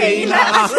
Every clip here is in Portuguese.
que hilas.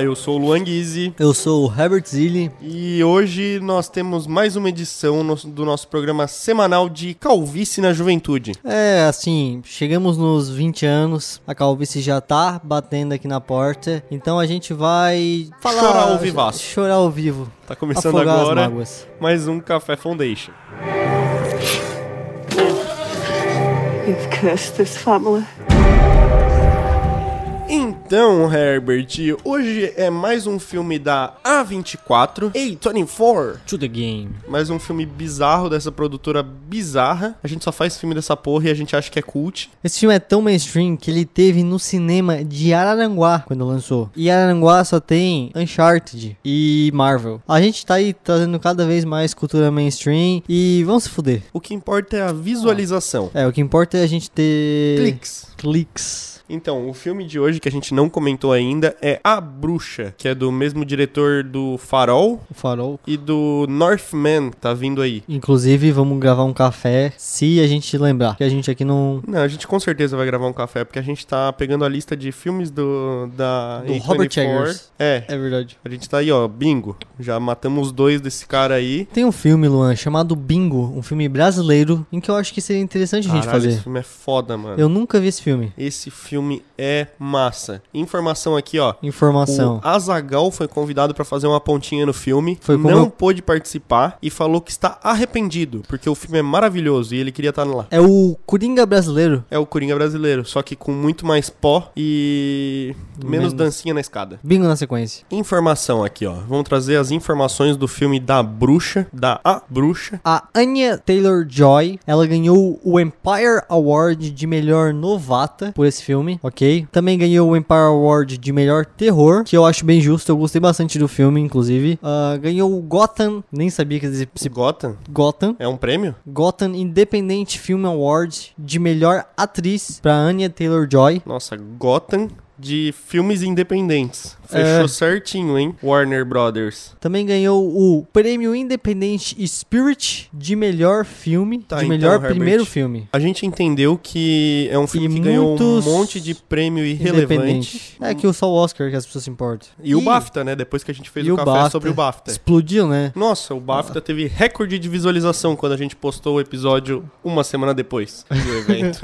Olá, eu sou o Luan Guizzi Eu sou o Herbert Zilli. e hoje nós temos mais uma edição do nosso programa semanal de Calvície na Juventude. É, assim, chegamos nos 20 anos, a calvície já tá batendo aqui na porta, então a gente vai falar... Chorar ao vivaço. Chorar ao vivo. Tá começando afogar agora mais um Café Foundation. You've cursed this family. Então, Herbert, hoje é mais um filme da A24, A24, To the game. mais um filme bizarro dessa produtora bizarra. A gente só faz filme dessa porra e a gente acha que é cult. Esse filme é tão mainstream que ele teve no cinema de Araranguá quando lançou. E Araranguá só tem Uncharted e Marvel. A gente tá aí trazendo cada vez mais cultura mainstream e vamos se fuder. O que importa é a visualização. É, o que importa é a gente ter... Cliques. Cliques. Então, o filme de hoje que a gente não comentou ainda é A Bruxa, que é do mesmo diretor do Farol O farol. e do Northman, que tá vindo aí. Inclusive, vamos gravar um café se a gente lembrar. Que a gente aqui não. Não, a gente com certeza vai gravar um café, porque a gente tá pegando a lista de filmes do da Do A24. Robert Eggers. É, É verdade. a gente tá aí, ó, bingo. Já matamos dois desse cara aí. Tem um filme, Luan, chamado Bingo, um filme brasileiro, em que eu acho que seria interessante a gente fazer. esse filme é foda, mano. Eu nunca vi esse filme. Esse filme é massa. Informação aqui, ó. Informação. O Azagal foi convidado pra fazer uma pontinha no filme, não eu- pôde participar e falou que está arrependido, porque o filme é maravilhoso e ele queria estar lá. É o Coringa brasileiro. É o Coringa brasileiro, só que com muito mais pó e menos, Menos. dancinha na escada. Bingo na sequência. Informação aqui, ó. Vamos trazer as informações do filme da Bruxa, da A Bruxa. A Anya Taylor-Joy, ela ganhou o Empire Award de melhor novata por esse filme, ok? Também ganhou o Empire Award de melhor terror, que eu acho bem justo, eu gostei bastante do filme, inclusive. Ah, ganhou o Gotham, nem sabia que esse esse Gotham Gotham. é um prêmio? Gotham Independent Film Award de melhor atriz pra Anya Taylor-Joy. Nossa, Gotham de filmes independentes. Fechou É. certinho, hein? Warner Brothers. Também ganhou o prêmio Independent Spirit de melhor filme, Tá, de então, melhor Herbert. primeiro filme. A gente entendeu que é um filme E que ganhou um monte de prêmio irrelevante. Independente. É que o só o Oscar que as pessoas se importam. E o BAFTA, né? Depois que a gente fez e o o café BAFTA. sobre o BAFTA. Explodiu, né? Nossa, o BAFTA teve recorde de visualização quando a gente postou o episódio uma semana depois do evento.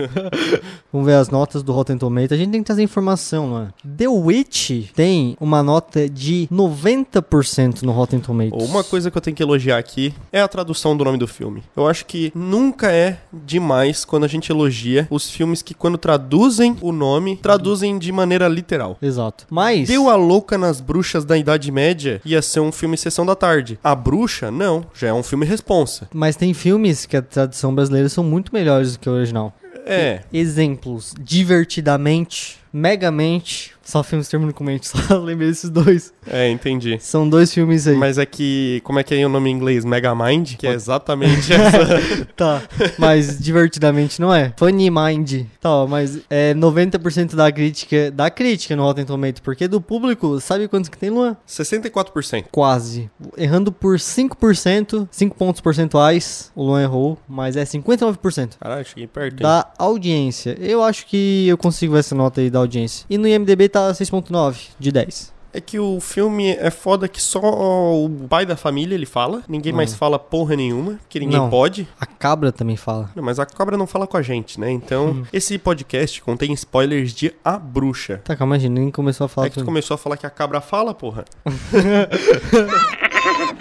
Vamos ver as notas do Rotten Tomatoes. A gente tem que trazer informação, é? The Witch tem uma nota de 90% no Rotten Tomatoes. Uma coisa que eu tenho que elogiar aqui é a tradução do nome do filme. Eu acho que nunca é demais quando a gente elogia os filmes que, quando traduzem o nome, traduzem de maneira literal. Exato. Mas... Deu a louca nas bruxas da Idade Média ia ser um filme Sessão da Tarde. A bruxa, não, já é um filme responsa. Mas tem filmes que a tradução brasileira são muito melhores do que o original. É, Exemplos. Divertidamente, Megamente. Só filmes terminam com mente, só lembrei desses dois. é, entendi. São dois filmes aí. Mas é que, como é que é o nome em inglês? Megamind? Que é exatamente essa. Tá, mas divertidamente não é. Funny Mind. Tá, mas é 90% da crítica, da crítica no Rotten Tomatoes, porque do público, sabe quantos que tem, Luan? 64%. Quase. Errando por 5%, 5 pontos percentuais, o Luan errou, mas é 59% Caralho, cheguei perto, hein? da audiência. Eu acho que eu consigo essa nota aí da audiência. E no IMDB tá 6.9 de 10. É que o filme é foda que só o pai da família ele fala. Ninguém mais fala porra nenhuma, que ninguém Não. pode. A cabra também fala. Não, mas a cobra não fala com a gente, né? Então, esse podcast contém spoilers de A Bruxa. Tá, calma, gente, nem começou a falar É que tu começou a falar que a cabra fala, porra.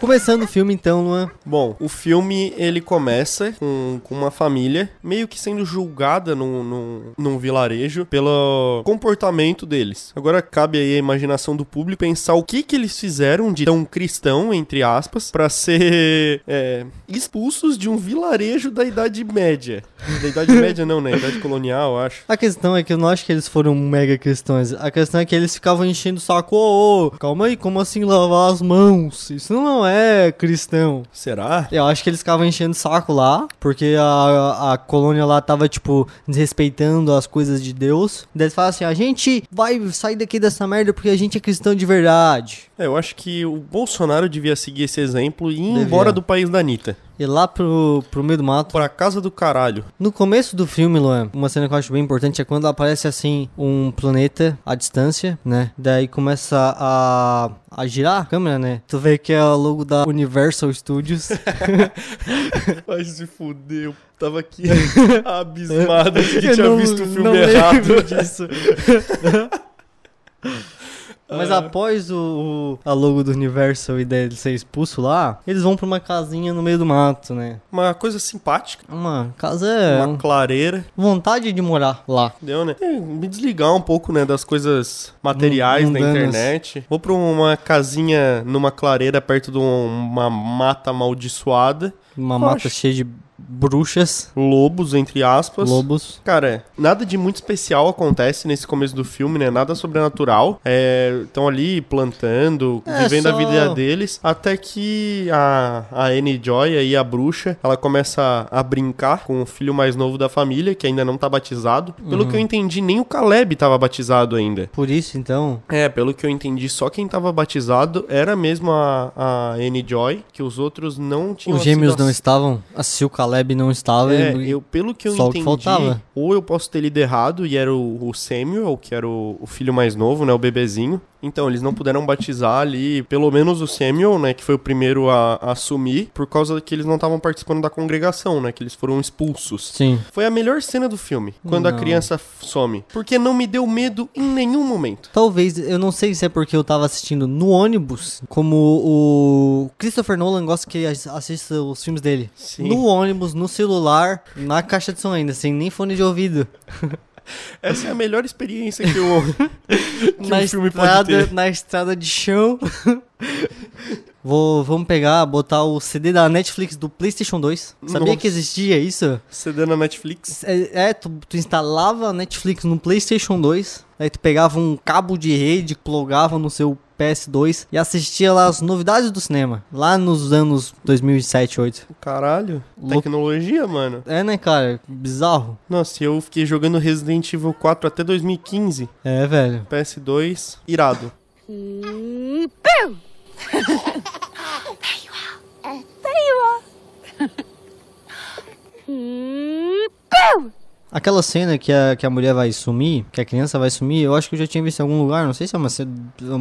Começando o filme então, Luan. Bom, o filme ele começa com, com uma família meio que sendo julgada num, num, num vilarejo pelo comportamento deles. Agora cabe aí a imaginação do público pensar o que que eles fizeram de tão cristão, entre aspas, pra ser é, expulsos de um vilarejo da Idade Média. Da Idade Média não, né? Idade colonial, eu acho. A questão é que eu não acho que eles foram mega cristãos. A questão é que eles ficavam enchendo o saco. Ô, ô, calma aí, como assim lavar as mãos? Isso não é é cristão. Será? Eu acho que eles ficavam enchendo o saco lá, porque a, a colônia lá tava, tipo, desrespeitando as coisas de Deus. Daí eles falam assim: a gente vai sair daqui dessa merda porque a gente é cristão de verdade. É, eu acho que o Bolsonaro devia seguir esse exemplo e ir Devia. embora do país da Anitta. E lá pro, pro meio do mato. Pra casa do caralho. No começo do filme, Luan, uma cena que eu acho bem importante é quando aparece assim um planeta à distância, né? Daí começa a, a girar a câmera, né? Tu vê que é o logo da Universal Studios. Vai se fuder, tava aqui abismado que tinha não- visto o filme errado. disso. Mas após o, o- a logo do Universal e dele ser expulso lá, eles vão pra uma casinha no meio do mato, né? Uma coisa simpática, Uma casa é uma clareira. vontade de morar lá. Deu, né? É, me desligar um pouco, né, das coisas materiais da Mundanas. internet. Vou pra uma casinha numa clareira perto de um- uma mata amaldiçoada. Uma mata cheia de bruxas, Lobos, entre aspas. lobos. Cara, nada de muito especial acontece nesse começo do filme, né? Nada sobrenatural. Estão ali plantando, É, vivendo a só- vida deles. Até que a, a Annie Joy, aí a bruxa, ela começa a brincar com o filho mais novo da família, que ainda não tá batizado. Pelo Uhum. que eu entendi, nem o Caleb tava batizado ainda. Por isso, então, É, pelo que eu entendi, só quem tava batizado era mesmo a, a Annie Joy, que os outros não tinham os gêmeos não estavam, a Sil Caleb não estava. é, e- eu, pelo que eu só o que entendi, faltava. ou eu posso ter lido errado e era o, o Samuel, que era o, o filho mais novo, né, o bebezinho. Então, eles não puderam batizar ali, pelo menos o Samuel, né, que foi o primeiro a, a assumir, por causa que eles não estavam participando da congregação, né, que eles foram expulsos. Sim. Foi a melhor cena do filme, quando a Não. criança f- some. Porque não me deu medo em nenhum momento. Talvez, eu não sei se é porque eu tava assistindo no ônibus, como o Christopher Nolan gosta que as- assista os filmes dele. Sim. No ônibus, no celular, na caixa de som ainda, sem nem fone de ouvido. Essa é a melhor experiência que, eu, que na um filme pode estrada, ter. na estrada de chão. Vou, vamos pegar, botar o CD da Netflix do PlayStation 2. Sabia Nossa. que existia isso? CD na Netflix. É, é, tu, tu instalava a Netflix no PlayStation 2, aí tu pegava um cabo de rede, plugava no seu PS2 e assistia lá as novidades do cinema, lá nos anos 2007, 2008. Caralho. Tecnologia, mano. É, né, cara? Bizarro. Nossa, eu fiquei jogando Resident Evil 4 até 2015. É, velho. PS2, irado. There you are. Uh, there you are. Boo! Aquela cena que a, que a mulher vai sumir, que a criança vai sumir, eu acho que eu já tinha visto em algum lugar, não sei se é uma cena,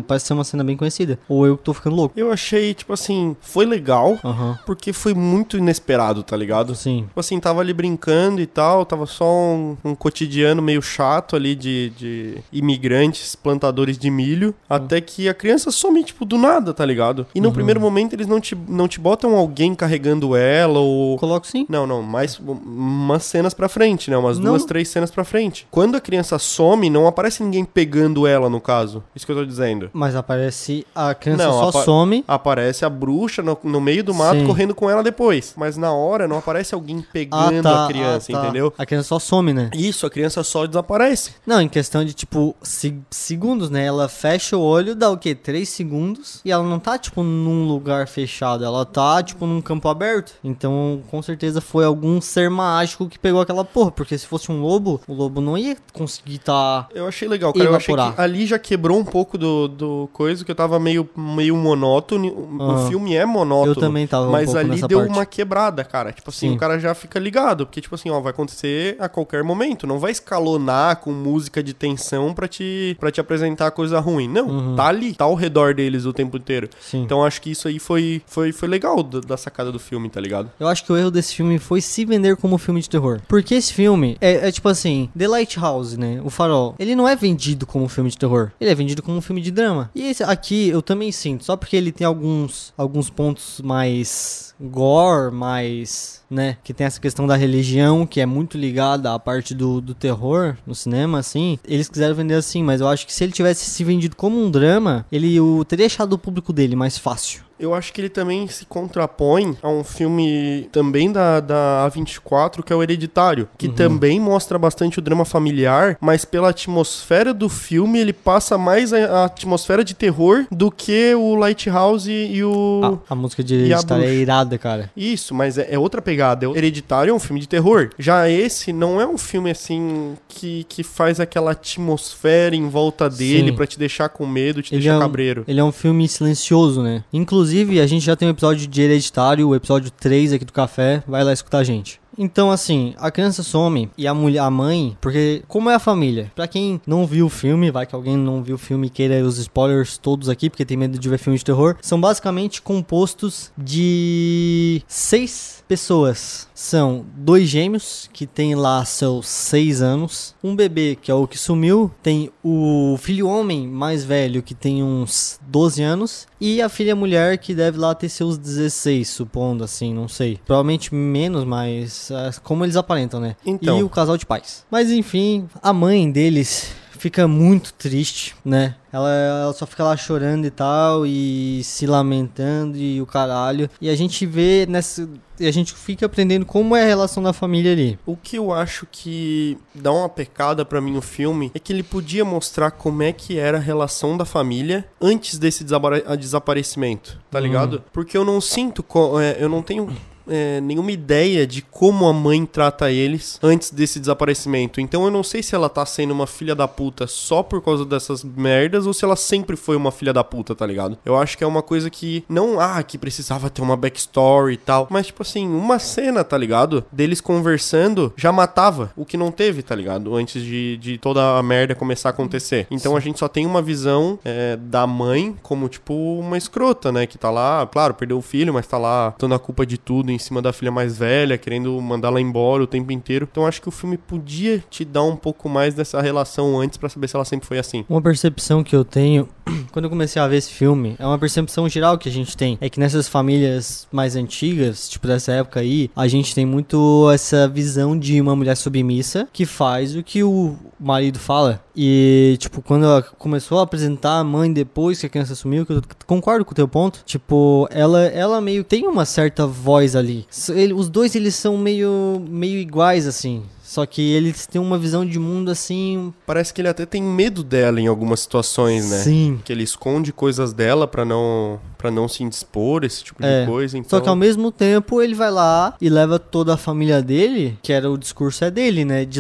parece ser uma cena bem conhecida. Ou eu que tô ficando louco. Eu achei, tipo assim, foi legal, Aham, porque foi muito inesperado, tá ligado? sim. Tipo assim, tava ali brincando e tal, tava só um, um cotidiano meio chato ali de, de imigrantes, plantadores de milho, até que a criança some, tipo, do nada, tá ligado? E no primeiro momento eles não te, não te botam alguém carregando ela ou... Coloco sim. Não, não, mais um- umas cenas pra frente, né? Umas Não. duas, três cenas pra frente. Quando a criança some, não aparece ninguém pegando ela, no caso. Isso que eu tô dizendo. Mas aparece, a criança Não, só apa- some. Aparece a bruxa no, no meio do mato Sim. correndo com ela depois. Mas na hora não aparece alguém pegando a criança, ah, tá. entendeu? A criança só some, né? Isso, a criança só desaparece. Não, em questão de, tipo, se- segundos, né? Ela fecha o olho, dá o quê? Três segundos. E ela não tá, tipo, num lugar fechado. Ela tá, tipo, num campo aberto. Então, com certeza foi algum ser mágico que pegou aquela porra. Porque se fosse um lobo, o lobo não ia conseguir tá... Eu achei legal, cara. Eu achei Evaporar. que ali já quebrou um pouco do, do coisa que eu tava meio, meio monótono. O Ah. filme é monótono. Eu também tava um Mas pouco ali deu parte. uma quebrada, cara. Tipo assim, Sim. o cara já fica ligado. Porque, tipo assim, ó, vai acontecer a qualquer momento. Não vai escalonar com música de tensão pra te, pra te apresentar coisa ruim. Não, Uhum. tá ali, tá ao redor deles o tempo inteiro. Sim. Então acho que isso aí foi, foi, foi legal da, da sacada do filme, tá ligado? Eu acho que o erro desse filme foi se vender como filme de terror. Porque esse filme é, é tipo assim, The Lighthouse, né? O Farol. Ele não é vendido como filme de terror. Ele é vendido como um filme de drama. E esse aqui eu também sinto. Só porque ele tem alguns, alguns pontos mais gore, mais, né? Que tem essa questão da religião, que é muito ligada à parte do, do terror no cinema, assim. Eles quiseram vender assim, mas eu acho que se ele tivesse se vendido como um drama, ele o, teria achado o público dele mais fácil. Eu acho que ele também se contrapõe a um filme também da, da A24, que é o Hereditário, que também mostra bastante o drama familiar, mas pela atmosfera do filme, ele passa mais a, a atmosfera de terror do que o Lighthouse e o. A, a música de Hereditário é irada, cara. Isso, mas é, é outra pegada. O Hereditário é um filme de terror. Já esse não é um filme assim que, que faz aquela atmosfera em volta dele pra te deixar com medo, te Ele deixar é, um, cabreiro. ele é um filme silencioso, né? Inclusive, a gente já tem um episódio de Hereditário, o episódio 3 aqui do Café. Vai lá escutar a gente. Então, assim, a criança some e a mulher, a mãe, porque como é a família? Pra quem não viu o filme, vai que alguém não viu o filme e queira os spoilers todos aqui, porque tem medo de ver filme de terror, são basicamente compostos de seis pessoas. São dois gêmeos que têm lá seus seis anos, um bebê que é o que sumiu, tem o filho homem mais velho que tem uns 12 anos e a filha mulher que deve lá ter seus 16, supondo assim, não sei. Provavelmente menos, mas como eles aparentam, né? Então. E o casal de pais. Mas enfim, a mãe deles fica muito triste, né? Ela, ela só fica lá chorando e tal, e se lamentando e o caralho. E a gente vê nessa. E a gente fica aprendendo como é a relação da família ali. O que eu acho que dá uma pecada pra mim o filme é que ele podia mostrar como é que era a relação da família antes desse a desaparecimento, tá ligado? Porque eu não sinto, é, eu não tenho é, nenhuma ideia de como a mãe trata eles antes desse desaparecimento. Então eu não sei se ela tá sendo uma filha da puta só por causa dessas merdas ou se ela sempre foi uma filha da puta, tá ligado? Eu acho que é uma coisa que não, ah, que precisava ter uma backstory e tal, mas tipo assim, uma cena, tá ligado? Deles conversando já matava o que não teve, tá ligado? Antes de, de toda a merda começar a acontecer. Então a gente só tem uma visão é, da mãe como, tipo, uma escrota, né? Que tá lá, claro, perdeu o filho, mas tá lá dando a culpa de tudo em cima da filha mais velha, querendo mandá-la embora o tempo inteiro. Então acho que o filme podia te dar um pouco mais dessa relação antes pra saber se ela sempre foi assim. Uma percepção que eu tenho quando eu comecei a ver esse filme, é uma percepção geral que a gente tem. É que nessas famílias mais antigas, tipo dessa época aí, a gente tem muito essa visão de uma mulher submissa que faz o que o marido fala. E, tipo, quando ela começou a apresentar a mãe depois que a criança sumiu, que eu concordo com o teu ponto, tipo, ela, ela meio tem uma certa voz ali. Ele- os dois, eles são meio, meio iguais, assim. Só que eles têm uma visão de mundo assim. Parece que ele até tem medo dela em algumas situações, né? Sim. Que ele esconde coisas dela pra não para não se indispor, esse tipo É. de coisa. Então, Só que ao mesmo tempo ele vai lá e leva toda a família dele, que era o discurso é dele, né? De,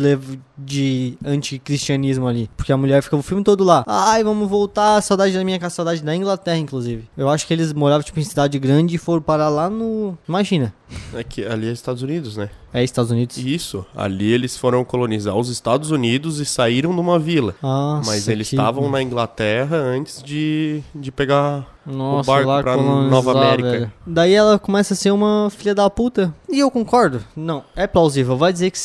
de anticristianismo ali. Porque a mulher fica o filme todo lá. Ai, vamos voltar, saudade da minha casa, saudade da Inglaterra, inclusive. Eu acho que eles moravam tipo em cidade grande e foram parar lá no. Imagina. é que ali é Estados Unidos, né? É Estados Unidos. Isso. Ali eles foram colonizar os Estados Unidos e saíram numa vila. Nossa, Mas eles que- estavam na Inglaterra antes de, de pegar Nossa, o barco lá pra colonizar, Nova América. velho. Daí ela começa a ser uma filha da puta. E eu concordo. Não, é plausível. Vai dizer que,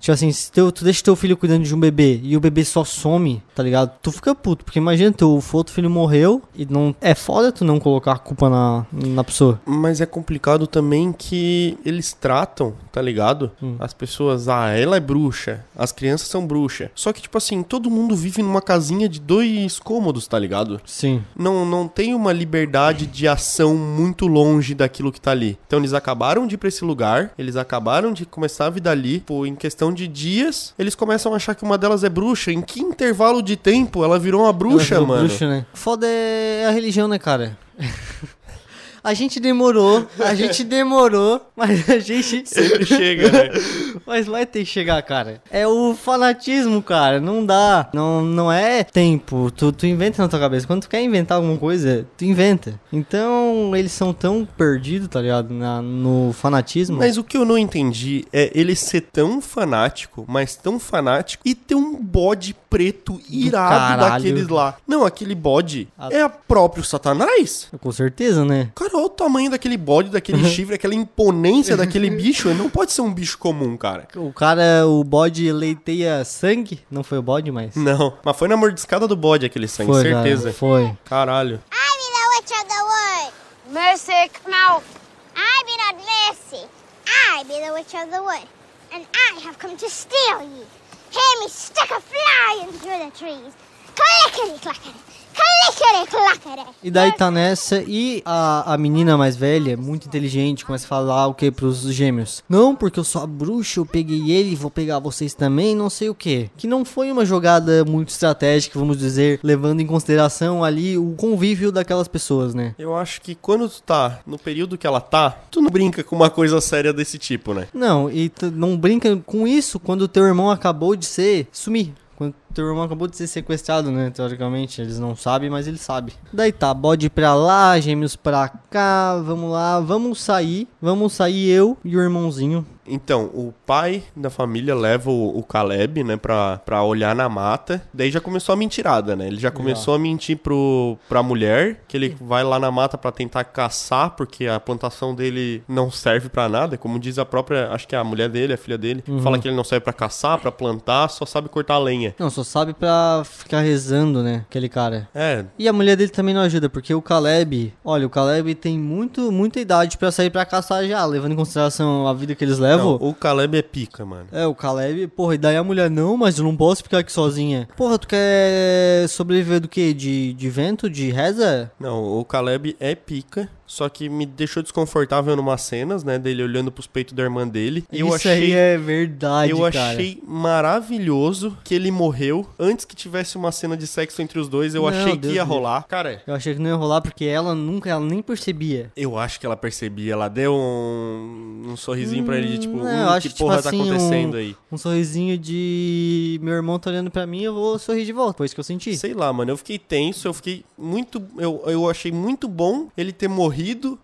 tipo assim, se teu, tu deixa teu filho cuidando de um bebê e o bebê só some, tá ligado? Tu fica puto. Porque imagina, teu outro filho morreu e não. É foda tu não colocar a culpa na, na pessoa. Mas é complicado também que eles tratam, tá ligado? Hum. As pessoas, ah, ela é bruxa, as crianças são bruxa. Só que, tipo assim, todo mundo vive numa casinha de dois cômodos, tá ligado? Sim. Não, não tem uma liberdade de ação muito longe daquilo que tá ali. Então eles acabaram de ir pra esse lugar, eles acabaram de começar a vida ali, pô, em questão de dias, eles começam a achar que uma delas é bruxa. Em que intervalo de tempo ela virou uma bruxa, Ela virou mano? bruxa, né? Foda é a religião, né, cara? A gente demorou, a gente demorou, mas a gente. Sempre chega, né? Mas vai ter que chegar, cara. É o fanatismo, cara. Não dá. Não, não é tempo. Tu, tu inventa na tua cabeça. Quando tu quer inventar alguma coisa, tu inventa. Então, eles são tão perdidos, tá ligado? Na, no fanatismo. Mas o que eu não entendi é ele ser tão fanático, mas tão fanático, e ter um bode preto irado daqueles lá. Não, aquele bode A- é a próprio Satanás? Com certeza, né? Cara, olha o tamanho daquele bode, daquele chifre, aquela imponência daquele bicho. Ele não pode ser um bicho comum, cara. O cara, o bode leiteia sangue. Não foi o bode, mas. Não, mas foi na mordiscada do bode aquele sangue, foi, certeza. Cara, foi. Caralho. I be the witch of the wood. Mercy, come out. I be not Mercy. I be the witch of the wood. And I have come to steal ye. Hear me stick a fly in through the trees. Clickety clackety. E daí tá nessa, e a, a menina mais velha, muito inteligente, começa a falar o que pros gêmeos? Não, porque eu sou a bruxa, eu peguei ele, vou pegar vocês também, não sei o que. Que não foi uma jogada muito estratégica, vamos dizer, levando em consideração ali o convívio daquelas pessoas, né? Eu acho que quando tu tá no período que ela tá, tu não brinca com uma coisa séria desse tipo, né? Não, e tu não brinca com isso quando teu irmão acabou de ser sumir. Quando teu irmão acabou de ser sequestrado, né? Teoricamente, eles não sabem, mas ele sabe. Daí tá, bode pra lá, gêmeos pra cá, vamos lá, vamos sair. Vamos sair eu e o irmãozinho. Então, o pai da família leva o, o Caleb, né, pra, pra olhar na mata. Daí já começou a mentirada, né? Ele já começou a mentir pro, pra mulher, que ele vai lá na mata pra tentar caçar, porque a plantação dele não serve pra nada. Como diz a própria, acho que é a mulher dele, a filha dele, fala que ele não serve pra caçar, pra plantar, só sabe cortar lenha. Não, só sabe pra ficar rezando, né? Aquele cara. É, E a mulher dele também não ajuda, porque o Caleb, olha, o Caleb tem muito, muita idade pra sair pra caçar já, levando em consideração a vida que eles levam. não, o Caleb é pica, mano. É, o Caleb, porra, e daí a mulher, não, mas eu não posso ficar aqui sozinha. Porra, tu quer sobreviver do quê? De, de vento, de reza? Não, o Caleb é pica, só que me deixou desconfortável numas cenas, né, dele olhando pros peitos da irmã dele. E eu Isso achei aí é verdade, Eu cara. achei maravilhoso que ele morreu antes que tivesse uma cena de sexo entre os dois. Eu Não, achei que Deus ia me livre. rolar. Cara, Eu achei que não ia rolar porque ela nunca, ela nem percebia. eu acho que ela percebia. Ela deu um, um sorrisinho pra ele, de, tipo, Não, hum, eu acho que que, porra tipo tá assim, acontecendo um- aí? Um sorrisinho de meu irmão tá olhando pra mim, eu vou sorrir de volta. Foi isso que eu senti. Sei lá, mano, eu fiquei tenso, eu fiquei muito. Eu, eu achei muito bom ele ter morrido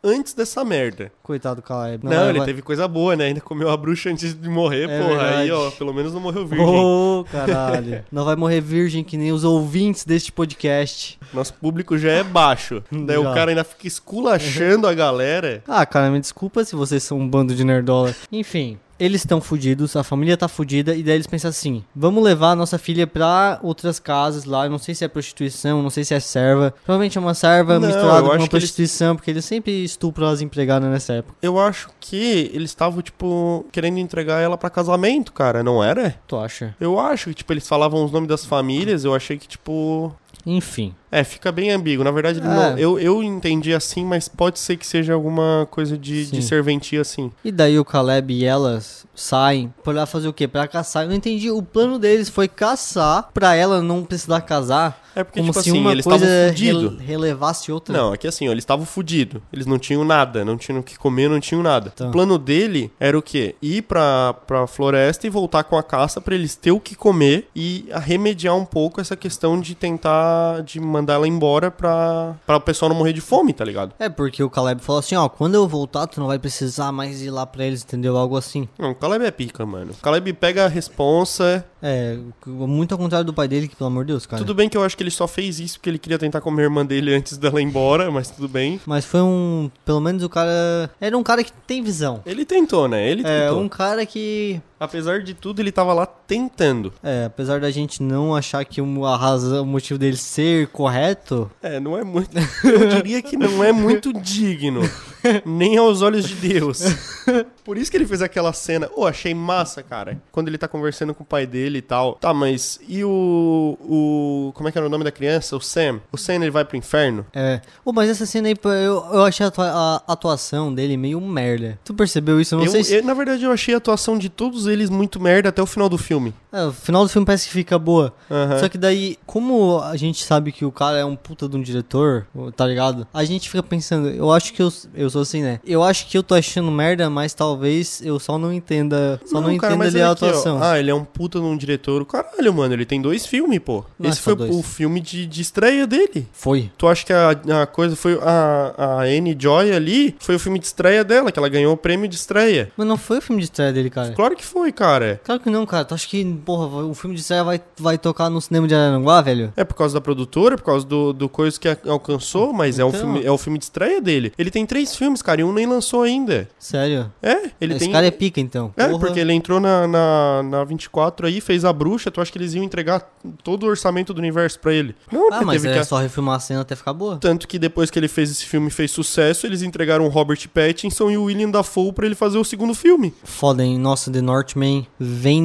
antes dessa merda. Coitado do Caleb. Não, ele vai- teve coisa boa, né? Ainda comeu a bruxa antes de morrer, É porra. Aí, verdade. ó, pelo menos não morreu virgem. Ô, caralho. não vai morrer virgem que nem os ouvintes deste podcast. Nosso público já é baixo. Daí o Já. cara ainda fica esculachando a galera. Ah, cara, me desculpa se vocês são um bando de nerdola. Enfim, eles estão fudidos, a família tá fudida, e daí eles pensam assim: vamos levar a nossa filha pra outras casas lá. Eu não sei se é prostituição, não sei se é serva. Provavelmente é uma serva Não, misturada com uma que eles- prostituição, porque eles sempre estupram as empregadas nessa época. Eu acho que eles estavam, tipo, querendo entregar ela pra casamento, cara, não era? Tu acha? Eu acho que, tipo, eles falavam os nomes das famílias, eu achei que, tipo. Enfim. É, fica bem ambíguo. Na verdade, É. não- eu, eu entendi assim, mas pode ser que seja alguma coisa de, de serventia assim. E daí o Caleb e elas saem pra fazer o quê? Pra caçar. Eu não entendi. O plano deles foi caçar pra ela não precisar casar. É porque, como tipo se assim, uma eles coisa estavam rele- relevasse outra. Não, é que assim, ó, eles estavam fudidos. Eles não tinham nada, não tinham o que comer, não tinham nada. Tá. O plano dele era o quê? Ir pra, pra floresta e voltar com a caça pra eles ter o que comer e remediar um pouco essa questão de tentar, de mandar ela embora pra, pra o pessoal não morrer de fome, tá ligado? É porque o Caleb falou assim, ó, quando eu voltar tu não vai precisar mais ir lá pra eles, entendeu? Algo assim. Não, o Caleb é pica, mano. O Caleb pega a responsa. É, muito ao contrário do pai dele, que pelo amor de Deus, cara. Tudo bem que eu acho que ele só fez isso porque ele queria tentar comer a irmã dele antes dela ir embora, mas tudo bem. Mas foi um, pelo menos o cara, era um cara que tem visão. Ele tentou, né? Ele É, tentou. um cara que, Apesar de tudo, ele tava lá tentando. é, apesar da gente não achar que o- a razão, o motivo dele ser correto, É, não é muito. Eu diria que não é muito digno. Nem aos olhos de Deus. Por isso que ele fez aquela cena. Ô, achei massa, cara. Quando ele tá conversando com o pai dele e tal. Tá, mas e o. o como é que era o nome da criança? O Sam. O Sam ele vai pro inferno? é. Oh, mas essa cena aí, eu, eu achei a atuação dele meio merda. Tu percebeu isso? Eu não Eu- sei se... eu- na verdade, eu achei a atuação de todos eles muito merda até o final do filme. É, o final do filme parece que fica boa. Aham. Só que daí, como a gente sabe que o cara é um puta de um diretor, tá ligado? A gente fica pensando, eu acho que eu, eu sou assim, né? Eu acho que eu tô achando merda, mas talvez eu só não entenda, só não, cara, entenda ali a ó. atuação. Ah, ele é um puta num diretor. Caralho, mano, ele tem dois filmes, pô. Não é Esse só foi dois. o filme de, de estreia dele. Foi. Tu acha que a, a coisa foi. A, a Anne Joy ali foi o filme de estreia dela, que ela ganhou o prêmio de estreia. Mas não foi o filme de estreia dele, cara. Claro que foi, cara. Claro que não, cara. Tu acha que, porra, o filme de estreia vai, vai tocar no cinema de Araranguá, velho? É por causa da produtora, por causa do, do coisa que alcançou, mas é, o Então. filme, é o filme de estreia dele. Ele tem três filmes, cara, e um nem lançou ainda. Sério? É, ele Esse tem. cara é pica, então. É, Porra. porque ele entrou na, na, na 24 aí, fez a bruxa, tu acha que eles iam entregar todo o orçamento do universo pra ele? Não, Ah, mas teve é que... só refilmar a cena até ficar boa. Tanto que depois que ele fez esse filme e fez sucesso, eles entregaram o Robert Pattinson e o William Dafoe pra ele fazer o segundo filme. Foda, hein? Nossa, The Northman vem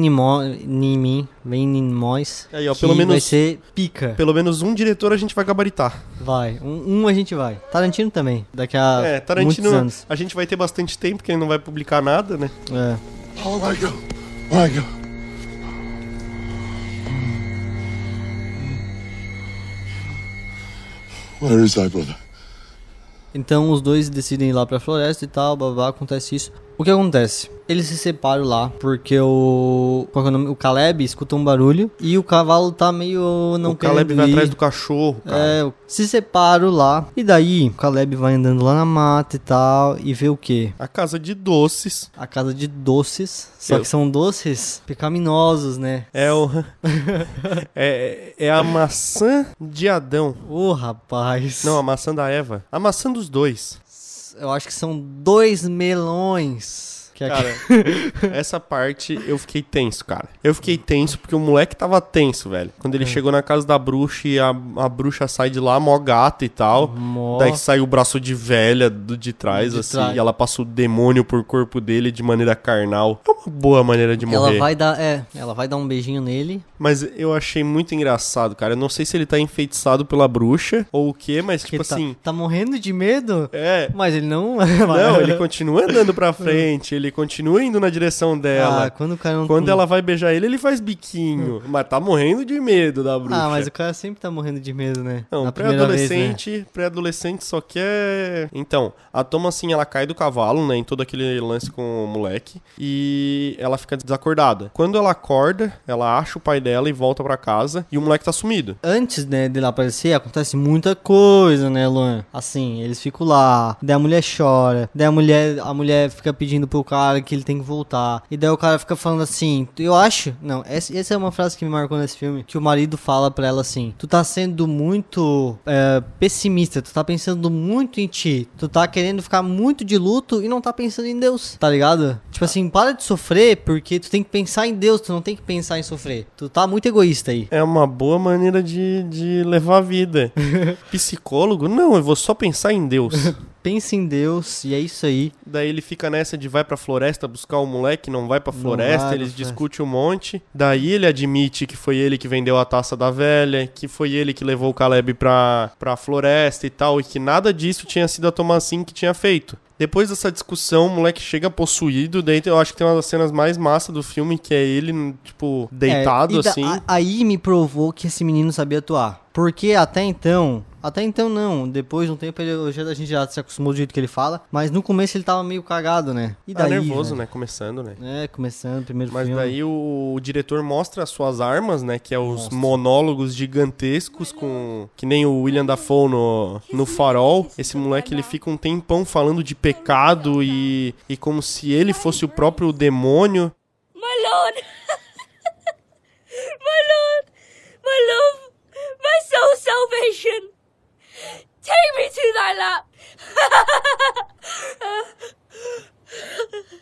em mim, vem em nós. Aí, ó, que pelo menos- Vai ser pica. Pelo menos um diretor a gente vai gabaritar. Vai. Um, um a gente vai. Tarantino também. Daqui a é, Tarantino, muitos anos. a gente vai ter bastante tempo, porque ele não vai publicar nada, né? É. Michael, Michael. Where is thy brother? Então os dois decidem ir lá pra floresta e tal, babá, acontece isso. O que acontece? Eles se separam lá porque o. Qual é o nome? O Caleb escuta um barulho e o cavalo tá meio. não o Caleb querendo vai ir. atrás do cachorro, cara. É, se separam lá. E daí, o Caleb vai andando lá na mata e tal. E vê o quê? A casa de doces. A casa de doces. Só Eu- que são doces pecaminosos, né? É o. é, é a maçã de Adão. Ô, rapaz. Não, a maçã da Eva. A maçã dos dois. Eu acho que são dois melões. É Cara, essa parte eu fiquei tenso, cara. Eu fiquei tenso porque o moleque tava tenso, velho. Quando É. ele chegou na casa da bruxa e a, a bruxa sai de lá, mó gata e tal. Mó. Daí sai o braço de velha do, de trás, De assim, trás. e ela passa o demônio por corpo dele de maneira carnal. É uma boa maneira de ela morrer. vai dar, é, ela vai dar um beijinho nele. Mas eu achei muito engraçado, cara. Eu não sei se ele tá enfeitiçado pela bruxa ou o quê, mas tipo tá, assim. tá morrendo de medo, É. mas ele não. Não, ele continua andando pra frente, ele continua indo na direção dela. Ah, quando o cara não Quando ela vai beijar ele, ele faz biquinho. Mas tá morrendo de medo da bruxa. Ah, mas o cara sempre tá morrendo de medo, né? Não, primeira vez, né? pré-adolescente, pré-adolescente só quer. Então, a Toma assim, ela cai do cavalo, né, em todo aquele lance com o moleque, e ela fica desacordada. Quando ela acorda, ela acha o pai dela e volta pra casa, e o moleque tá sumido. Antes, né, dele aparecer, acontece muita coisa, né, Luan? Assim, eles ficam lá, daí a mulher chora, daí a mulher, a mulher fica pedindo pro cara que ele tem que voltar, e daí o cara fica falando assim, eu acho, não, essa, essa é uma frase que me marcou nesse filme, que o marido fala pra ela assim, tu tá sendo muito é, pessimista, tu tá pensando muito em ti, tu tá querendo ficar muito de luto e não tá pensando em Deus, tá ligado? Tipo assim, para de sofrer, porque tu tem que pensar em Deus, tu não tem que pensar em sofrer, tu tá muito egoísta aí. É uma boa maneira de, de levar a vida. Psicólogo? Não, eu vou só pensar em Deus. Pensa em Deus e é isso aí. Daí ele fica nessa de vai pra floresta buscar o moleque, não vai pra floresta, vai eles discutem um monte. Daí ele admite que foi ele que vendeu a taça da velha, que foi ele que levou o Caleb pra, pra floresta e tal, e que nada disso tinha sido a Tomasin que tinha feito. Depois dessa discussão, o moleque chega possuído, daí eu acho que tem uma das cenas mais massa do filme, que é ele, tipo, deitado É, da- assim. a- aí me provou que esse menino sabia atuar. Porque até então. Até então não, depois de um tempo ele, já- a gente já se acostumou do jeito que ele fala, mas no começo ele tava meio cagado, né? E Tá daí, nervoso, velho? né? Começando, né? É, começando, primeiro Mas filme. daí o, o diretor mostra as suas armas, né? Que é os monólogos gigantescos com. Que nem o William Dafoe no, no farol. Esse moleque ele fica um tempão falando de pecado e, e como se ele fosse o próprio demônio. My lord! my lord! My love! My soul's salvation! Take me to thy lap!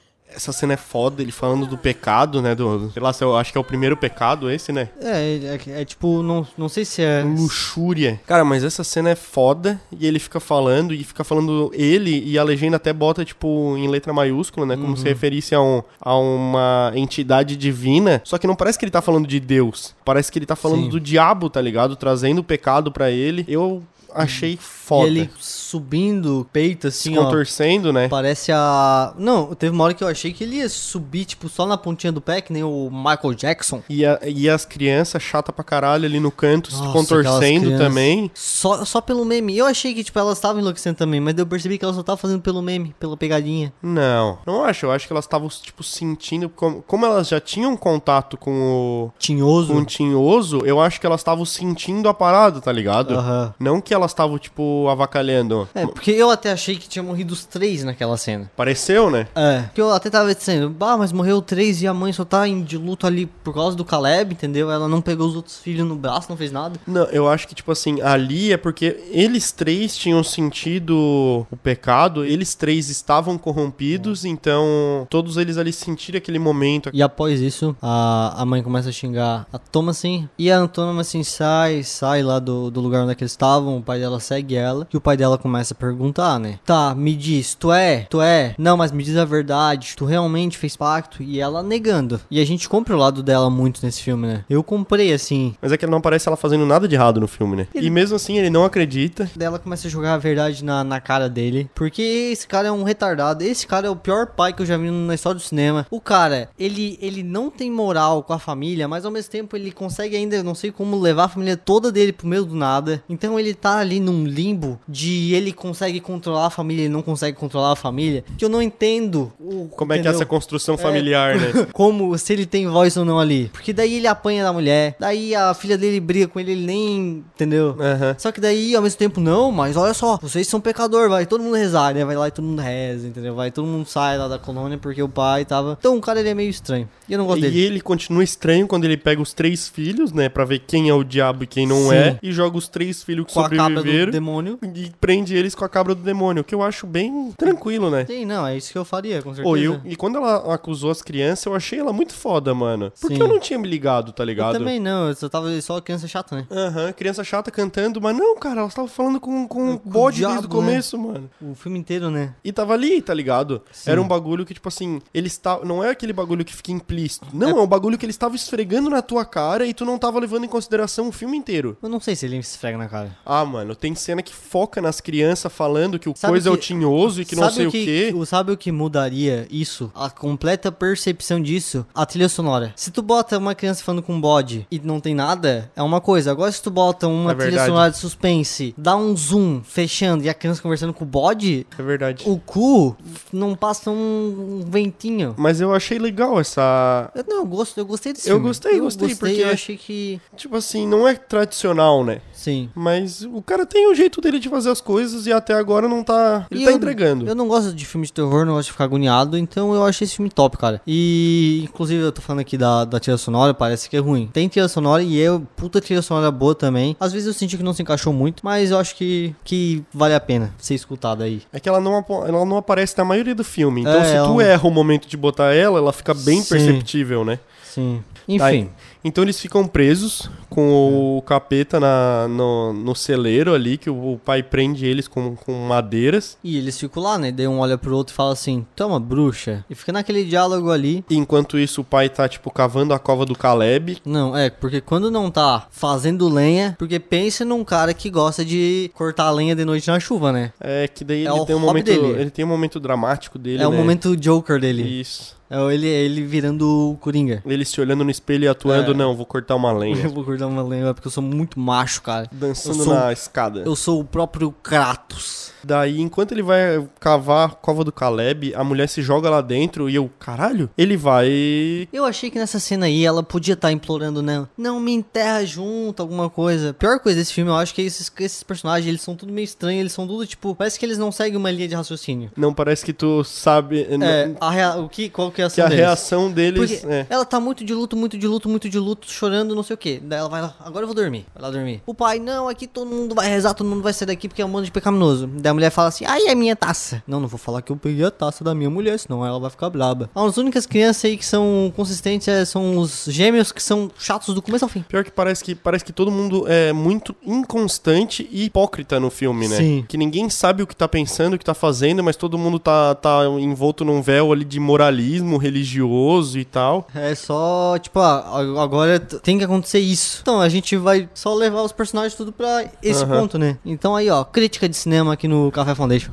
Essa cena é foda, ele falando do pecado, né? Do, sei lá, eu acho que é o primeiro pecado esse, né? É, é, é tipo, não, não sei se é. Luxúria. Cara, mas essa cena é foda e ele fica falando e fica falando ele e a legenda até bota, tipo, em letra maiúscula, né? Como se referisse a, um, a uma entidade divina. Só que não parece que ele tá falando de Deus. Parece que ele tá falando Sim. do diabo, tá ligado? Trazendo o pecado pra ele. Eu achei foda. E ele subindo o peito se assim, ó. contorcendo, né? Parece a. Não, teve uma hora que eu achei que ele ia subir, tipo, só na pontinha do pé, que nem o Michael Jackson. E, a- e as crianças chata pra caralho ali no canto, se Nossa, contorcendo aquelas crianças. também. Só, só pelo meme. Eu achei que, tipo, elas estavam enlouquecendo também, mas eu percebi que elas só estavam fazendo pelo meme, pela pegadinha. Não, não acho. Eu acho que elas estavam, tipo, sentindo. Como, como elas já tinham contato com o, Tinhoso. com o tinhoso, eu acho que elas estavam sentindo a parada, tá ligado? Não que elas estavam, tipo, avacalhando. É, porque eu até achei que tinha morrido os três naquela cena. Pareceu, né? É. Porque eu até tava dizendo, bah, mas morreu três e a mãe só tá em, de luto ali por causa do Caleb, entendeu? Ela não pegou os outros filhos no braço, não fez nada. Não, eu acho que, tipo assim, ali é porque eles três tinham sentido o pecado, eles três estavam corrompidos, então todos eles ali sentiram aquele momento. E após isso, a, a mãe começa a xingar a Thomasin. E a Thomasin sai, sai lá do, do lugar onde é que eles estavam, pai dela segue ela e o pai dela começa a perguntar, né? Tá, me diz, tu é? Tu é? Não, mas me diz a verdade. Tu realmente fez pacto? E ela negando. E a gente compra o lado dela muito nesse filme, né? Eu comprei assim. Mas é que não aparece ela fazendo nada de errado no filme, né? E mesmo assim ele não acredita. Daí ela começa a jogar a verdade na, na cara dele. Porque esse cara é um retardado. Esse cara é o pior pai que eu já vi na história do cinema. O cara, ele, ele não tem moral com a família, mas ao mesmo tempo ele consegue ainda, não sei como, levar a família toda dele pro meio do nada. Então ele tá ali num limbo de ele consegue controlar a família e não consegue controlar a família. Que eu não entendo. o- Como é que é entendeu? essa construção familiar, né? Como se ele tem voz ou não ali. Porque daí ele apanha da mulher, daí a filha dele briga com ele, ele nem. Entendeu? Aham. Só que daí, ao mesmo tempo, não, mas olha só, vocês são pecador, vai todo mundo rezar, né? Vai lá e todo mundo reza, entendeu? Vai todo mundo sai lá da colônia porque o pai tava. Então o cara ele é meio estranho. E eu não gosto E dele. ele continua estranho quando ele pega os três filhos, né? Pra ver quem é o diabo e quem não Sim. é. E joga os três filhos que Com a cabra do sobreviveram. demônio. E prende eles com a cabra do demônio. Que eu acho bem tranquilo, né? Sim, não, é isso que eu faria, com certeza. Pô, eu, e quando ela acusou as crianças, eu achei ela muito foda, mano. Porque Sim. eu não tinha me ligado, tá Eu ligado? também não, eu só tava só criança chata, né? Aham, criança chata cantando, mas não, cara, ela tava falando com, com o Com bode desde diabo, o começo, mano. O filme inteiro, né? E tava ali, tá ligado? Sim. Era um bagulho que, tipo assim, ele está. Não é aquele bagulho que fica implícito. Não, é... um bagulho que ele estava esfregando na tua cara e tu não tava levando em consideração o filme inteiro. Eu não sei se ele esfrega na cara. Ah, mano, tem cena que foca nas crianças falando que o Sabe coisa é o que- tinhoso e que não sei o que, quê. o- Sabe o que mudaria isso? A completa percepção disso? A trilha sonora. Se tu bota uma criança falando com um bode e não tem nada, é uma coisa. Agora se tu bota uma É trilha verdade. sonora de suspense, dá um zoom fechando e a criança conversando com o bode, É verdade. o cu não passa um, um ventinho. Mas eu achei legal essa. Eu, não, eu, gosto, eu gostei desse Eu filme. gostei, gostei, porque- Eu achei que... Tipo assim, não é tradicional, né? Sim. Mas o cara tem o jeito dele de fazer as coisas e até agora não tá. Ele E tá eu- entregando. Eu não gosto de filme de terror, não gosto de ficar agoniado, então eu achei esse filme top, cara. E, inclusive, eu tô falando aqui da, da trilha sonora, parece que é ruim. Tem trilha sonora e é puta trilha sonora boa também. Às vezes eu senti que não se encaixou muito, mas eu acho que, que vale a pena ser escutado aí. É que ela não, ela não aparece na maioria do filme. Então, É, se ela tu não- erra o momento de botar ela, ela fica bem Sim. perceptível, né? Sim. Tá, Enfim. Então eles ficam presos com o capeta na, no, no celeiro ali, que o, o pai prende eles com, com madeiras. E eles ficam lá, né? Daí um olha pro outro e fala assim: Toma, bruxa. E fica naquele diálogo ali. E enquanto isso, o pai tá, tipo, cavando a cova do Caleb. Não, é, porque quando não tá fazendo lenha, porque pensa num cara que gosta de cortar lenha de noite na chuva, né? É que daí É ele o tem um momento. dele. Ele tem um momento dramático dele. é o né? momento Joker dele. Isso. É ele, ele virando o Coringa. Ele se olhando no espelho e atuando, É. não, vou cortar uma Eu lenha. vou cortar uma lenha porque eu sou muito macho, cara. Dançando eu sou, na escada. Eu sou o próprio Kratos. Daí, enquanto ele vai cavar a cova do Caleb, a mulher se joga lá dentro e eu, caralho, ele vai. Eu achei que nessa cena aí ela podia estar implorando, não, não me enterra junto, alguma coisa. Pior coisa desse filme, eu acho que esses, que esses personagens, eles são tudo meio estranhos, eles são tudo tipo, parece que eles não seguem uma linha de raciocínio. Não parece que tu sabe. É, não- a rea... o que, qual que é a que a deles? reação deles. Porque é. ela tá muito de luto, muito de luto, muito de luto, chorando, não sei o que. Daí ela vai lá, agora eu vou dormir. Vai lá dormir. O pai, não, aqui todo mundo vai rezar, todo mundo vai sair daqui porque é um monte de pecaminoso. Daí a mulher fala assim, ai, é minha taça. Não, não vou falar que eu peguei a taça da minha mulher, senão ela vai ficar braba. As únicas crianças aí que são consistentes é, são os gêmeos que são chatos do começo ao fim. Pior que parece que parece que todo mundo é muito inconstante e hipócrita no filme, né? Sim. Que ninguém sabe o que tá pensando, o que tá fazendo, mas todo mundo tá, tá envolto num véu ali de moralismo religioso e tal. É só, tipo, ah, agora tem que acontecer isso. Então a gente vai só levar os personagens tudo pra esse Aham. ponto, né? Então aí, ó, crítica de cinema aqui no Café Foundation.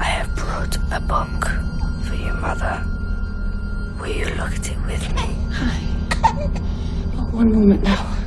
I have brought a book for your mother. Will you look at it with me? One moment now.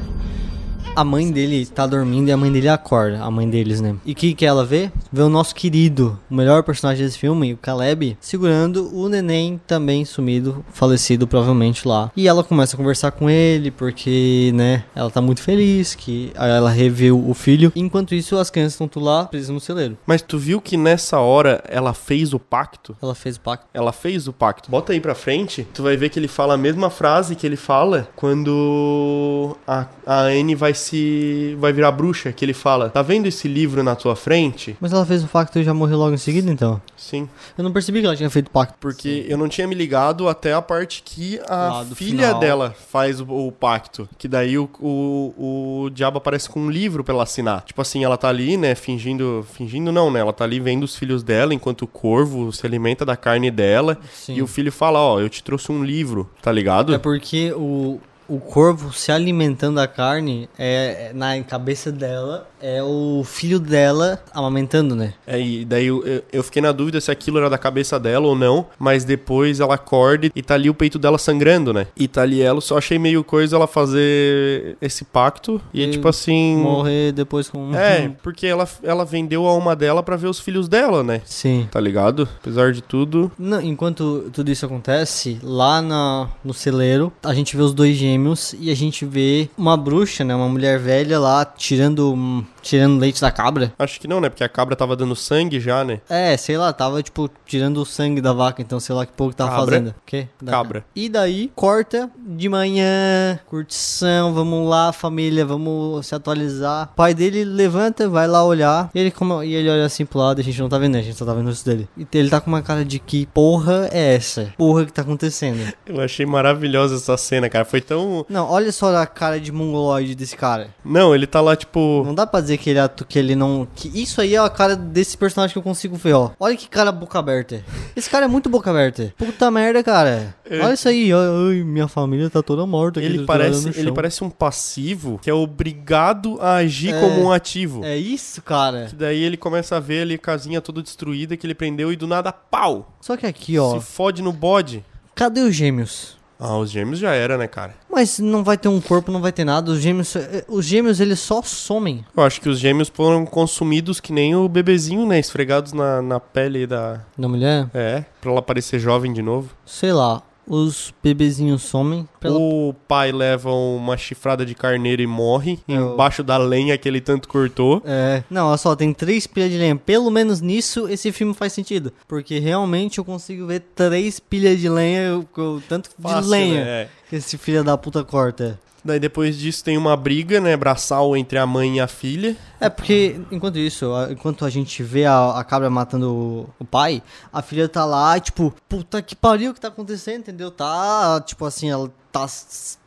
A mãe dele tá dormindo e a mãe dele acorda, a mãe deles, né? E o que, que ela vê? Vê o nosso querido, o melhor personagem desse filme, o Caleb, segurando o neném também sumido, falecido provavelmente lá. E ela começa a conversar com ele, porque, né, ela tá muito feliz que ela revê o filho. Enquanto isso, as crianças estão tudo lá, presas no celeiro. Mas tu viu que nessa hora ela fez o pacto? Ela fez o pacto. Ela fez o pacto. Bota aí pra frente, tu vai ver que ele fala a mesma frase que ele fala quando a, a Anne vai se vai virar bruxa, que ele fala: "Tá vendo esse livro na tua frente?" Mas ela fez o pacto e já morreu logo em seguida, então. Sim, Eu não percebi que ela tinha feito pacto. porque eu não tinha me ligado até a parte que a filha final. dela faz o, o pacto, que daí o, o, o diabo aparece com um livro pra ela assinar. Tipo assim, ela tá ali, né, fingindo, fingindo não, né? Ela tá ali vendo os filhos dela enquanto o corvo se alimenta da carne dela. Sim. E o filho fala, ó, eu te trouxe um livro, tá ligado? É porque o, o corvo se alimentando da carne é, é- na cabeça dela é o filho dela amamentando, né? É, e daí eu, eu- fiquei na dúvida se aquilo era da cabeça dela ou não, mas depois ela acorda e tá ali o peito dela sangrando, né? E tá ali ela, só achei meio coisa ela fazer esse pacto e, E tipo assim... Morrer depois com. É, porque ela, ela vendeu a alma dela pra ver os filhos dela, né? Sim. Tá ligado? Apesar de tudo. Não, enquanto tudo isso acontece, lá na, no celeiro, a gente vê os dois gêmeos e a gente vê uma bruxa, né? Uma mulher velha lá tirando, tirando leite da cabra. Acho que não, né? Porque a cabra tava dando sangue já, né? É, sei lá, tava tipo tirando o sangue da vaca, então sei lá que pouco tava Cabra? fazendo. O quê? Da- Cabra. E daí, corta de manhã, curtição, vamos lá, família, vamos se atualizar. O pai dele levanta, vai lá olhar, e ele, como, e ele olha assim pro lado, a gente não tá vendo, né? a gente só tá vendo isso dele. E ele tá com uma cara de que porra é essa? Porra que tá acontecendo? Eu achei maravilhosa essa cena, cara. Foi tão. Não, olha só a cara de mongoloide desse cara. Não, ele tá lá, tipo. Não dá pra dizer que ele, atu- que ele não. Que isso aí é a cara desse personagem que eu consigo ver, ó. Olha que cara boca aberta. Esse cara é muito boca aberta. Puta merda, cara. Olha isso aí. Ai, minha família tá toda morta. aqui, Ele toda parece, ele parece um passivo que é obrigado a agir É. como um ativo. É isso, cara. Que daí ele começa a ver ali a casinha toda destruída que ele prendeu e do nada, pau! Só que aqui, ó. Se fode no bode. Cadê os gêmeos? Ah, os gêmeos já era, né, cara? Mas não vai ter um corpo, não vai ter nada. Os gêmeos, os gêmeos eles só somem. Eu acho que os gêmeos foram consumidos que nem o bebezinho, né? Esfregados na, na pele da. Da mulher? É, pra ela parecer jovem de novo. Sei lá. Os bebezinhos somem. Pela... O pai leva uma chifrada de carneiro e morre Eu- embaixo da lenha que ele tanto cortou. É. Não, olha só, tem três pilhas de lenha. Pelo menos nisso esse filme faz sentido. Porque realmente eu consigo ver três pilhas de lenha, eu- eu- tanto de Fácil, lenha né? É. que esse filho da puta corta. Daí depois disso tem uma briga, né, braçal entre a mãe e a filha. É porque, enquanto isso, enquanto a gente vê a, a cabra matando o, pai, a filha tá lá, tipo, puta que pariu, o que tá acontecendo, entendeu? Tá, tipo assim, ela tá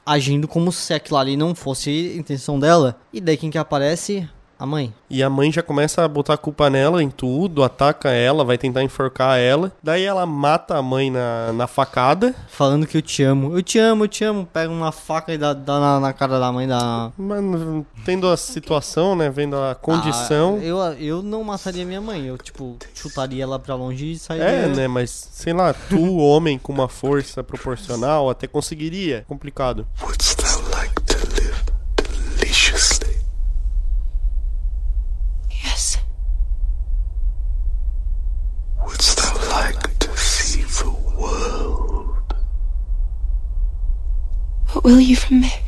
agindo como se aquilo ali não fosse a intenção dela. E daí quem que aparece? A mãe. E a mãe já começa a botar a culpa nela em tudo, ataca ela, vai tentar enforcar ela. Daí ela mata a mãe na, na facada. Falando que eu te amo. Eu te amo, eu te amo. Pega uma faca e dá, dá na, na cara da mãe da. Mas tendo a situação, né, vendo a condição. Ah, eu, eu não mataria minha mãe. Eu, tipo, chutaria ela pra longe e sairia. É, né, mas sei lá, tu, homem com uma força proporcional, até conseguiria. Complicado. Wouldst thou like will you from me?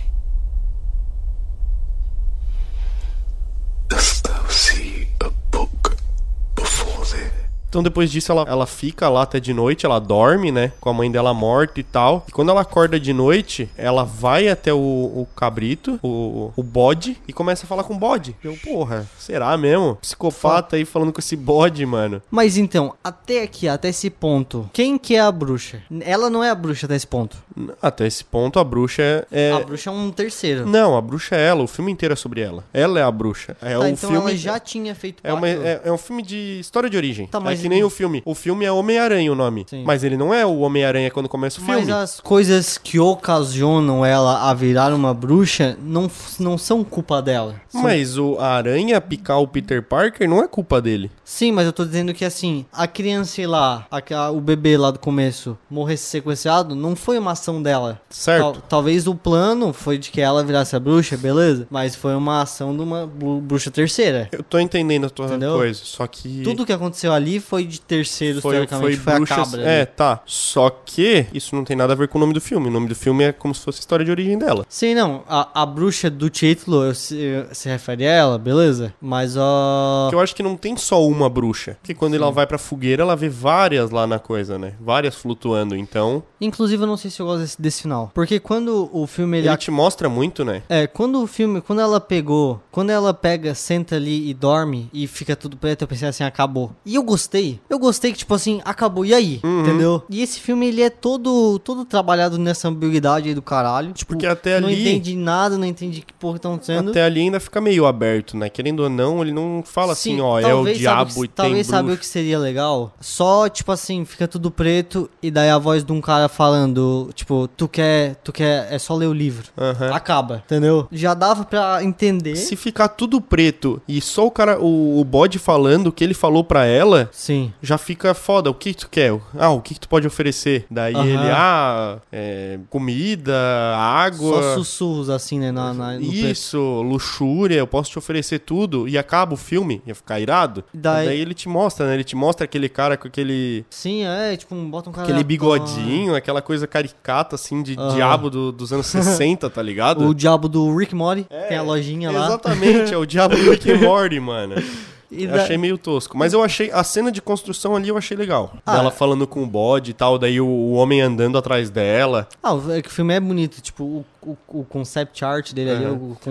Então depois disso ela, ela fica lá até de noite, ela dorme, né? Com a mãe dela morta e tal. E quando ela acorda de noite, ela vai até o, o cabrito, o, o bode, e começa a falar com o bode. Eu, porra, será mesmo? Psicopata aí falando com esse bode, mano. Mas então, até aqui, até esse ponto, quem que é a bruxa? Ela não é a bruxa até esse ponto. Até esse ponto a bruxa é. é- A bruxa é um terceiro. Não, a bruxa é ela, o filme inteiro é sobre ela. Ela é a bruxa. É Tá, um então filme. ela já tinha feito É, uma- é, é um filme de história de origem. Tá, é mas que nem o filme. O filme é Homem-Aranha o nome. Sim. Mas ele não é o Homem-Aranha quando começa o Mas filme. as coisas que ocasionam ela a virar uma bruxa não, não são culpa dela. São- Mas o a aranha picar o Peter Parker não é culpa dele. Sim, mas eu tô dizendo que assim, a criança lá, a- o bebê lá do começo morresse sequenciado, não foi uma ação dela. Certo. Tal- talvez o plano foi de que ela virasse a bruxa, beleza? Mas foi uma ação de uma bru- bruxa terceira. Eu tô entendendo a tua Entendeu? coisa, só que. Tudo que aconteceu ali foi de terceiros, Foi, teoricamente, foi foi, bruxas. a cabra. é, né? tá. Só que isso não tem nada a ver com o nome do filme. O nome do filme é como se fosse a história de origem dela. Sim, não. A, a bruxa do título eu se, eu- se refere a ela, beleza? Mas ó. Porque eu acho que não tem só uma bruxa. Porque quando ela vai pra fogueira, ela vê várias lá na coisa, né? Várias flutuando. Então, Inclusive, eu não sei se eu gosto desse, desse final. Porque quando o filme ele, ele te mostra muito, né? É, quando o filme, quando ela pegou, quando ela pega, senta ali e dorme e fica tudo preto, eu pensei assim, acabou. E eu gostei. Eu gostei que, tipo assim, acabou. E aí? Uhum. Entendeu? E esse filme, ele é todo, todo trabalhado nessa ambiguidade aí do caralho. Tipo, Porque até não ali- entende nada, não entende que porra estão sendo. Até ali ainda fica meio aberto, né? Querendo ou não, ele não fala Sim, assim, ó, é o talvez diabo sabe, e tem Talvez sabe o que seria legal? Só, tipo assim, fica tudo preto e daí a voz de um cara falando, tipo, tu quer, tu quer, é só ler o livro. Aham. Acaba, entendeu? Já dava pra entender. Se ficar tudo preto e só o cara, o, o bode falando o que ele falou pra ela, Sim. já fica foda. O que tu quer? Ah, o que, que tu pode oferecer? Daí Aham. ele, ah, é, comida, água. Só sussurros assim, né? Na, na-. Isso, luxúria, eu posso te oferecer tudo. E acaba o filme, ia ficar irado. Daí- Daí, ele te mostra, né? Ele te mostra aquele cara com aquele. Sim, é, tipo, bota um cara. Aquele bigodinho, aquela coisa caricata, assim, de Aham. diabo do- dos anos 60, tá ligado? O diabo do Rick Morty, tem a lojinha lá. Exatamente, é o diabo do Rick Morty, mano. Eu da- achei meio tosco. Mas eu achei. A cena de construção ali eu achei legal. Ah. Dela falando com o bode e tal, daí o, o homem andando atrás dela. Ah, o- é que o filme é bonito, tipo, o, o, o concept art dele ali,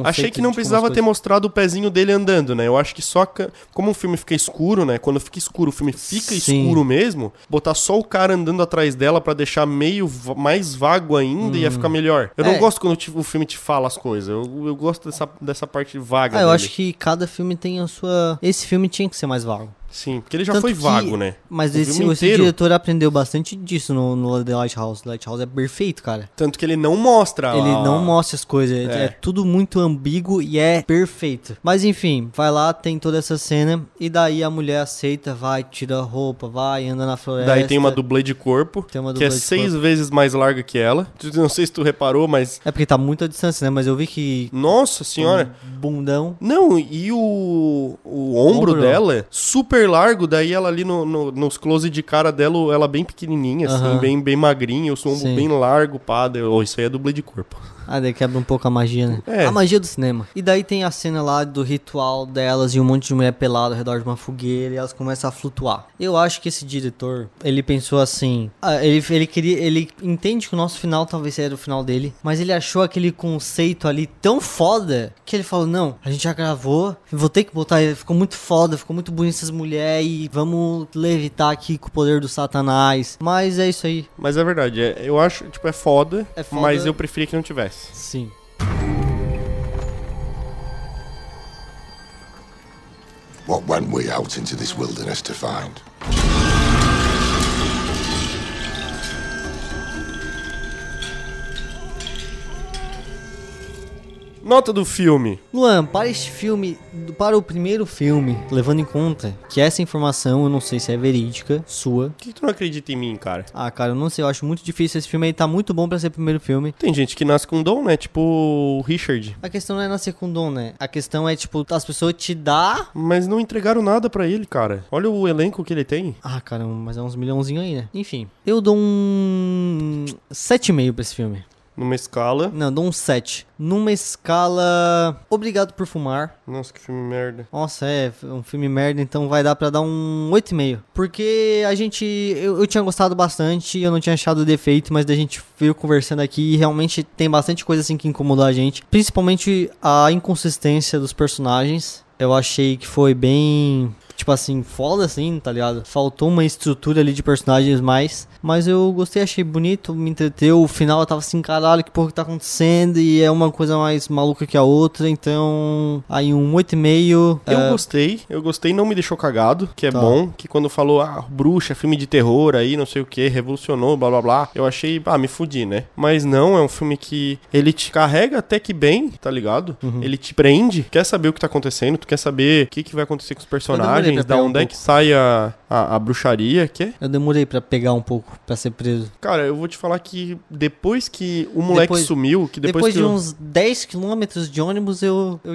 Achei que não precisava ter mostrado o pezinho dele andando, né? Eu acho que só. Como o filme fica escuro, né? Quando fica escuro, o filme fica Sim. escuro mesmo. Botar só o cara andando atrás dela pra deixar meio mais vago ainda ia ficar melhor. Eu É. não gosto quando o filme te fala as coisas. Eu, eu gosto dessa, dessa parte vaga. Ah, eu acho que cada filme tem a sua. Esse filme tinha que ser mais vago. Sim, porque ele já Tanto foi que- vago, né? Mas O esse, esse diretor aprendeu bastante disso no, no The Lighthouse. The Lighthouse é perfeito, cara. Tanto que ele não mostra. Ele a- não mostra as coisas, é. É. é tudo muito ambíguo e é perfeito. Mas enfim, vai lá, tem toda essa cena, e daí a mulher aceita, vai, tira a roupa, vai, anda na floresta. Daí tem uma dublê de corpo, uma que é dublê seis vezes mais larga que ela. Não sei se tu reparou, mas. É porque tá muito à distância, né? Mas eu vi que. Nossa senhora! um Bundão. Não, e o, o ombro, Ombro. dela, super largo, daí ela ali no, no- nos close de cara dela, ela bem pequenininha, assim, bem, bem magrinha, o ombro bem largo, pá. daí- Oh, isso aí é dublê de corpo. Ah, daí quebra um pouco a magia, né? É. A magia do cinema. E daí tem a cena lá do ritual delas e um monte de mulher pelada ao redor de uma fogueira e elas começam a flutuar. Eu acho que esse diretor, ele pensou assim, ah, ele, ele queria, ele entende que o nosso final talvez seja o final dele, mas ele achou aquele conceito ali tão foda que ele falou, não, a gente já gravou, vou ter que botar, ficou muito foda, ficou muito bonito essas mulheres e vamos levitar aqui com o poder do satanás. Mas é isso aí. Mas é verdade, é- eu acho, tipo, é foda, É foda. mas eu preferia que não tivesse. Sim. What went we out into this wilderness to find? Nota do filme. Luan, para este filme, para o primeiro filme, levando em conta que essa informação eu não sei se é verídica, sua. Por que tu não acredita em mim, cara? Ah, cara, eu não sei, eu acho muito difícil. Esse filme aí tá muito bom pra ser o primeiro filme. Tem gente que nasce com dom, né? Tipo o Richard. A questão não é nascer com dom, né? A questão é, tipo, as pessoas te dá. Mas não entregaram nada pra ele, cara. Olha o elenco que ele tem. Ah, caramba, mas é uns milhãozinho aí, né? Enfim, eu dou um 7,5 pra esse filme. Numa escala. Não, dou um 7. Numa escala. Obrigado por fumar. Nossa, que filme merda. Nossa, é um filme merda, então vai dar pra dar um 8,5. Porque a gente. Eu, eu tinha gostado bastante, eu não tinha achado defeito, mas da gente veio conversando aqui e realmente tem bastante coisa assim que incomodou a gente. Principalmente a inconsistência dos personagens. Eu achei que foi bem. Tipo assim, foda assim, tá ligado? Faltou uma estrutura ali de personagens mais. Mas eu gostei, achei bonito, me entreteu. O final eu tava assim, caralho, que porra que tá acontecendo? E é uma coisa mais maluca que a outra. Então, aí um 8,5. Eu é, gostei, eu gostei, não me deixou cagado, que é Tá. bom. Que quando falou, ah, bruxa, filme de terror aí, não sei o que, revolucionou, blá blá blá. Eu achei, ah, me fudi, né? Mas não, é um filme que ele te carrega até que bem, tá ligado? Uhum. Ele te prende, quer saber o que tá acontecendo, tu quer saber o que, que vai acontecer com os demorei personagens, pra da pegar um onde é que sai a, a, a bruxaria, que é? Eu demorei pra pegar um pouco pra ser preso. Cara, eu vou te falar que depois que o moleque Depois- sumiu, que depois, Depois, que de eu- uns 10 quilômetros de ônibus, eu. eu,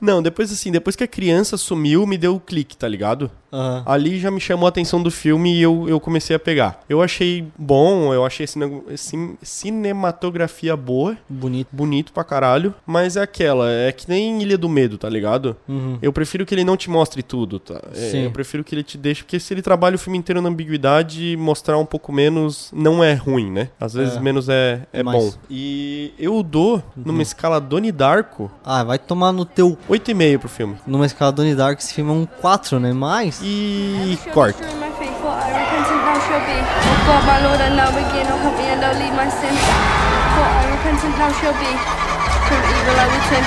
Não, depois assim, depois que a criança sumiu, me deu o clique, tá ligado? Aham. Ali já me chamou a atenção do filme e eu, eu comecei a pegar. Eu achei bom, eu achei cine- cin- cinematografia boa, bonito. bonito pra caralho, mas é aquela, é que nem Ilha do Medo, tá ligado? Uhum. Eu prefiro que ele não te mostre tudo, tá? É, Sim. Eu prefiro que ele te deixe, porque se ele trabalha o filme inteiro na ambiguidade, mostrar um pouco menos não é ruim, né? Às vezes É. menos é, é Mais. bom. E eu dou, numa escala Donnie Darko, Ah, vai tomar no teu. 8,5 pro filme. Numa escala Donnie Dark, esse filme é um 4, né? Mas. E corta. Be.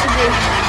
Now